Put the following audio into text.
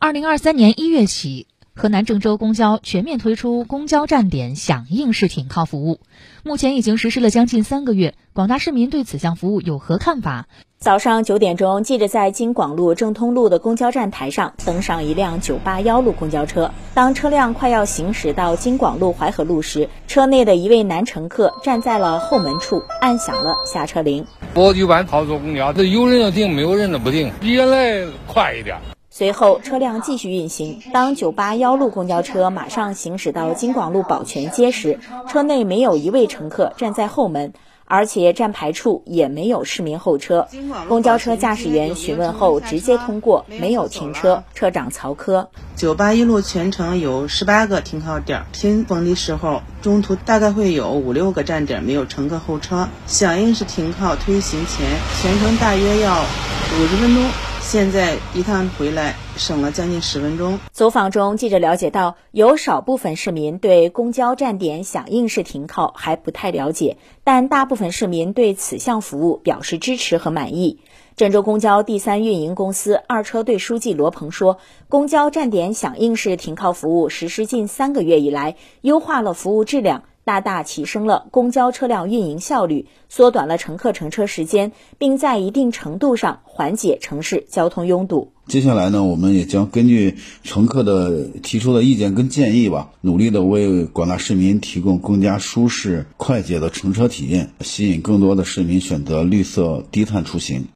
二零二三年一月起，河南郑州公交全面推出公交站点响应式停靠服务。目前已经实施了将近三个月，广大市民对此项服务有何看法？早上九点钟，记者在京广路正通路的公交站台上登上一辆九八幺路公交车。当车辆快要行驶到京广路淮河路时，车内的一位男乘客站在了后门处，按响了下车铃。我一般操作公交，这有人就停，没有人就不停，比原来快一点。随后，车辆继续运行。当九八幺路公交车马上行驶到京广路宝泉街时，车内没有一位乘客站在后门，而且站牌处也没有市民候车。公交车驾驶员询问后直接通过，没有停车。车长曹科：九八一路全程有十八个停靠点，拼封的时候，中途大概会有五六个站点没有乘客候车。响应式停靠推行前，全程大约要五十分钟。现在一趟回来省了将近十分钟。走访中，记者了解到，有少部分市民对公交站点响应式停靠还不太了解，但大部分市民对此项服务表示支持和满意。郑州公交第三运营公司二车队书记罗鹏说：“公交站点响应式停靠服务实施近三个月以来，优化了服务质量。”大大提升了公交车辆运营效率，缩短了乘客乘车时间，并在一定程度上缓解城市交通拥堵。接下来呢，我们也将根据乘客的提出的意见跟建议吧，努力的为广大市民提供更加舒适、快捷的乘车体验，吸引更多的市民选择绿色低碳出行。